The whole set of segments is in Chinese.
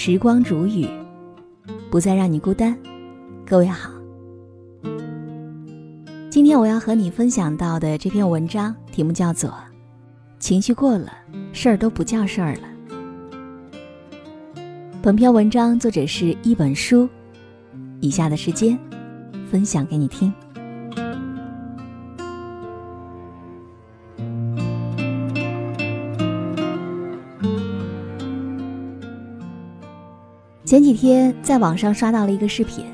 时光煮雨，不再让你孤单。各位好，今天我要和你分享到的这篇文章题目叫做《情绪过了，事儿都不叫事儿了》。本篇文章作者是一本书，以下的时间分享给你听。前几天在网上刷到了一个视频，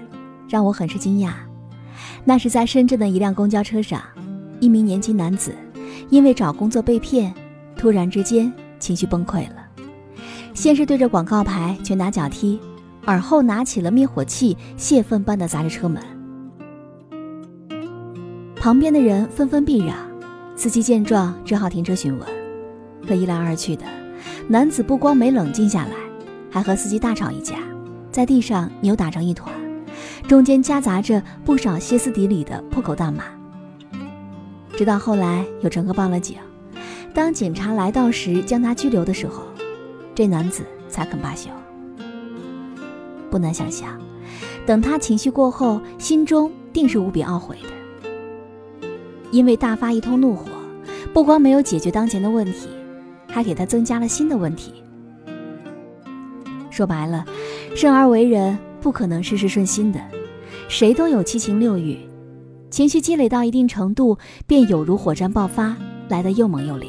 让我很是惊讶。那是在深圳的一辆公交车上，一名年轻男子因为找工作被骗，突然之间情绪崩溃了。先是对着广告牌拳打脚踢，而后拿起了灭火器，泄愤般的砸着车门。旁边的人纷纷避让，司机见状只好停车询问。可一来二去的，男子不光没冷静下来。还和司机大吵一架，在地上扭打成一团，中间夹杂着不少歇斯底里的破口大骂。直到后来有乘客报了警，当警察来到时将他拘留的时候，这男子才肯罢休。不难想象，等他情绪过后，心中定是无比懊悔的，因为大发一通怒火，不光没有解决当前的问题，还给他增加了新的问题。说白了，生而为人不可能事事顺心的，谁都有七情六欲，情绪积累到一定程度，便有如火山爆发，来得又猛又烈。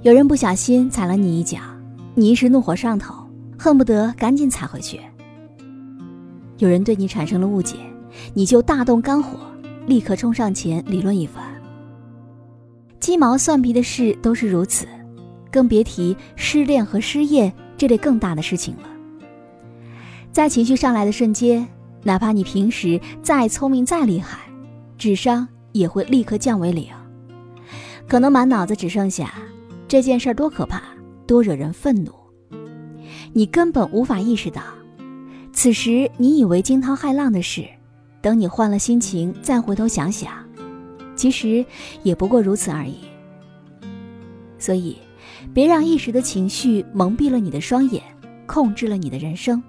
有人不小心踩了你一脚，你一时怒火上头，恨不得赶紧踩回去。有人对你产生了误解，你就大动肝火，立刻冲上前理论一番。鸡毛蒜皮的事都是如此。更别提失恋和失业这类更大的事情了。在情绪上来的瞬间，哪怕你平时再聪明再厉害，智商也会立刻降为零。可能满脑子只剩下这件事多可怕，多惹人愤怒。你根本无法意识到，此时你以为惊涛骇浪的事，等你换了心情再回头想想，其实也不过如此而已。所以。别让一时的情绪蒙蔽了你的双眼，控制了你的人生。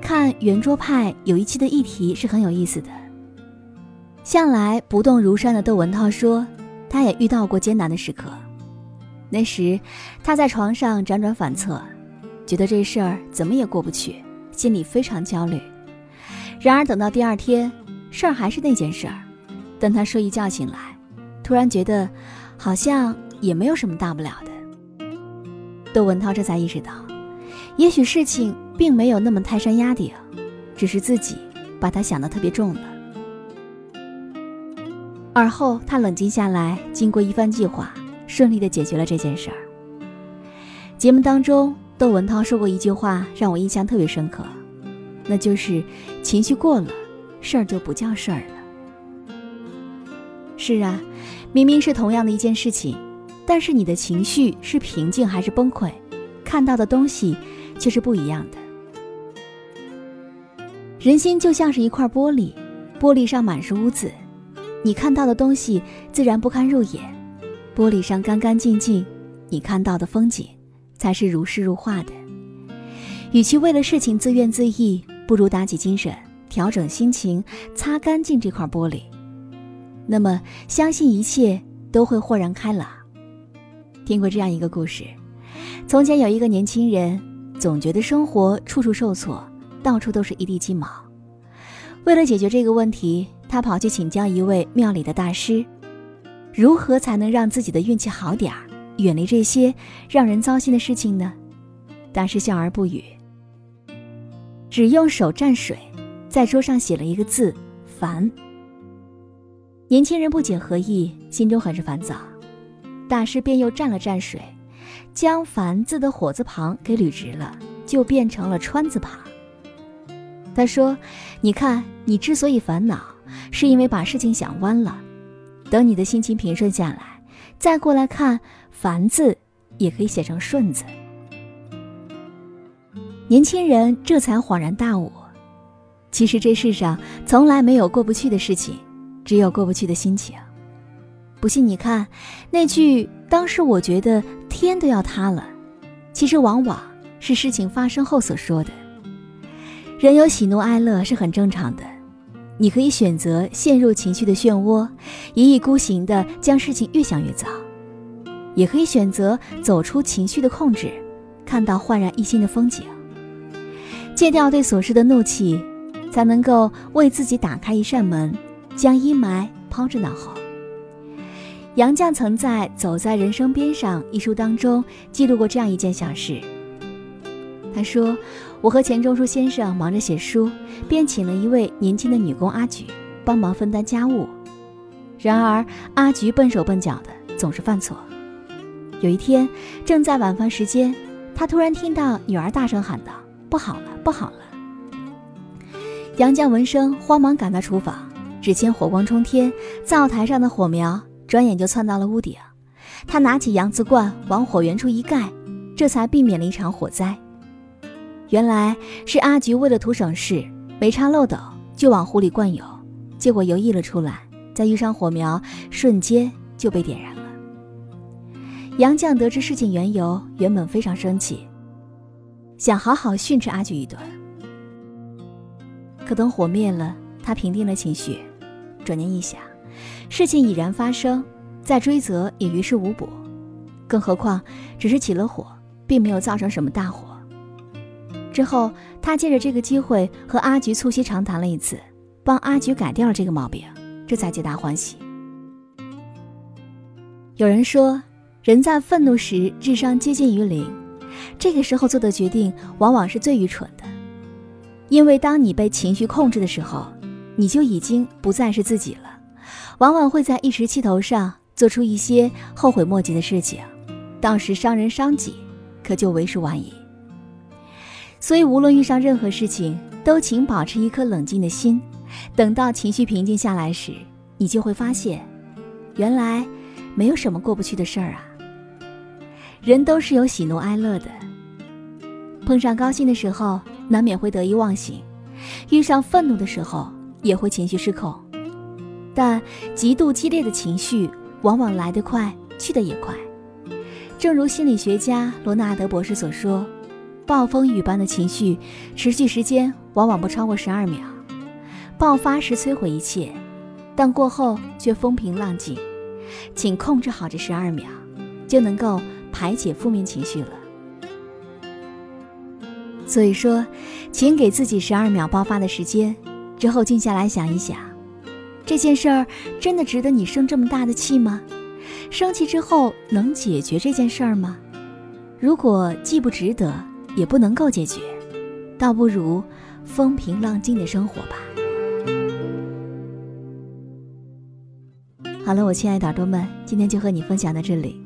看圆桌派有一期的议题是很有意思的。向来不动如山的窦文涛说，他也遇到过艰难的时刻。那时他在床上辗转反侧，觉得这事儿怎么也过不去，心里非常焦虑。然而等到第二天，事儿还是那件事儿。等他睡一觉醒来。突然觉得，好像也没有什么大不了的。窦文涛这才意识到，也许事情并没有那么泰山压顶，只是自己把它想得特别重了。而后他冷静下来，经过一番计划，顺利的解决了这件事儿。节目当中，窦文涛说过一句话，让我印象特别深刻，那就是情绪过了，事儿就不叫事儿了。是啊，明明是同样的一件事情，但是你的情绪是平静还是崩溃，看到的东西却是不一样的。人心就像是一块玻璃，玻璃上满是污渍，你看到的东西自然不堪入眼；玻璃上干干净净，你看到的风景才是如诗如画的。与其为了事情自怨自艾，不如打起精神，调整心情，擦干净这块玻璃。那么，相信一切都会豁然开朗。听过这样一个故事：从前有一个年轻人，总觉得生活处处受挫，到处都是一地鸡毛。为了解决这个问题，他跑去请教一位庙里的大师，如何才能让自己的运气好点儿，远离这些让人糟心的事情呢？大师笑而不语，只用手蘸水，在桌上写了一个字“烦”。年轻人不解何意，心中很是烦躁。大师便又蘸了蘸水，将“烦”字的火字旁给捋直了，就变成了“川”字旁。他说：“你看，你之所以烦恼，是因为把事情想弯了。等你的心情平顺下来，再过来看‘烦’字，也可以写成‘顺’字。”年轻人这才恍然大悟：其实这世上从来没有过不去的事情。只有过不去的心情。不信你看，那句“当时我觉得天都要塌了”，其实往往是事情发生后所说的。人有喜怒哀乐是很正常的，你可以选择陷入情绪的漩涡，一意孤行的将事情越想越糟，也可以选择走出情绪的控制，看到焕然一新的风景。戒掉对琐事的怒气，才能够为自己打开一扇门，将阴霾抛之脑后。杨绛曾在《走在人生边上》一书当中记录过这样一件小事。他说：“我和钱钟书先生忙着写书，便请了一位年轻的女工阿菊帮忙分担家务。然而阿菊笨手笨脚的，总是犯错。有一天，正在晚饭时间，他突然听到女儿大声喊道：‘不好了，不好了！’杨绛闻声，慌忙赶到厨房，只见火光冲天，灶台上的火苗。”转眼就窜到了屋顶，他拿起洋瓷罐往火源处一盖，这才避免了一场火灾。原来是阿菊为了图省事，没插漏斗就往壶里灌油，结果油溢了出来，再遇上火苗，瞬间就被点燃了。杨绛得知事情缘由，原本非常生气，想好好训斥阿菊一顿。可等火灭了，他平定了情绪，转念一想。事情已然发生，再追责也于事无补，更何况只是起了火，并没有造成什么大火。之后，他借着这个机会和阿菊促膝长谈了一次，帮阿菊改掉了这个毛病，这才皆大欢喜。有人说，人在愤怒时智商接近于零，这个时候做的决定往往是最愚蠢的，因为当你被情绪控制的时候，你就已经不再是自己了。往往会在一时气头上做出一些后悔莫及的事情，到时伤人伤己，可就为时晚矣。所以，无论遇上任何事情，都请保持一颗冷静的心。等到情绪平静下来时，你就会发现，原来没有什么过不去的事儿啊。人都是有喜怒哀乐的，碰上高兴的时候，难免会得意忘形；遇上愤怒的时候，也会情绪失控。但极度激烈的情绪往往来得快，去得也快。正如心理学家罗纳德博士所说，暴风雨般的情绪持续时间往往不超过十二秒，爆发时摧毁一切，但过后却风平浪静。请控制好这十二秒，就能够排解负面情绪了。所以说，请给自己十二秒爆发的时间，之后静下来想一想。这件事儿真的值得你生这么大的气吗？生气之后能解决这件事儿吗？如果既不值得，也不能够解决，倒不如风平浪静的生活吧。好了，我亲爱的耳朵们，今天就和你分享到这里。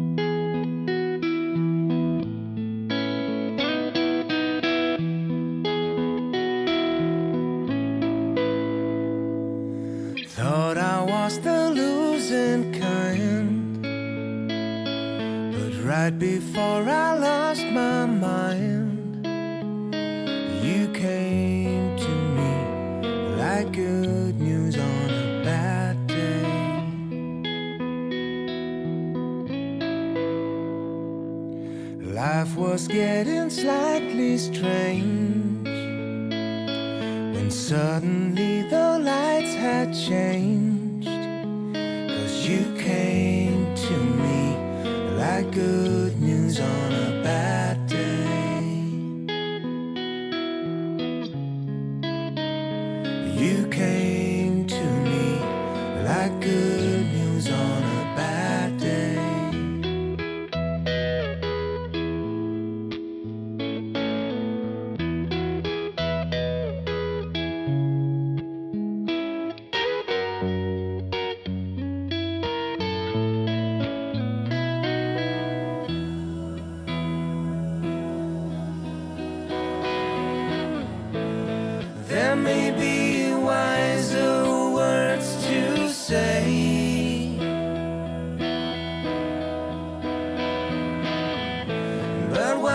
Right before I lost my mind, you came to me like good news on a bad day. Life was getting slightly strange suddenly the lights had changed. Cause you came to me like good news on a bad day. You came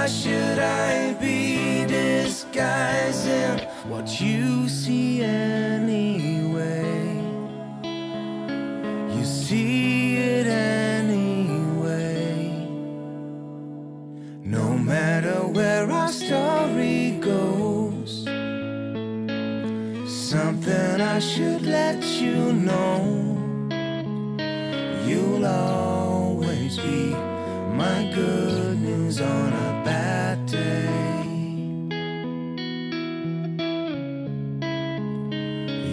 Should I be disguising what you see anyway? You see it anyway. No matter where our story goes, something I should let you know. You'll always be my good news on a day.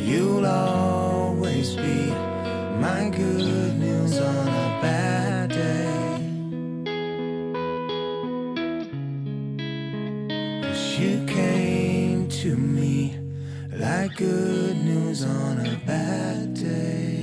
You'll always be my good news on a bad day. Cause you came to me like good news on a bad day.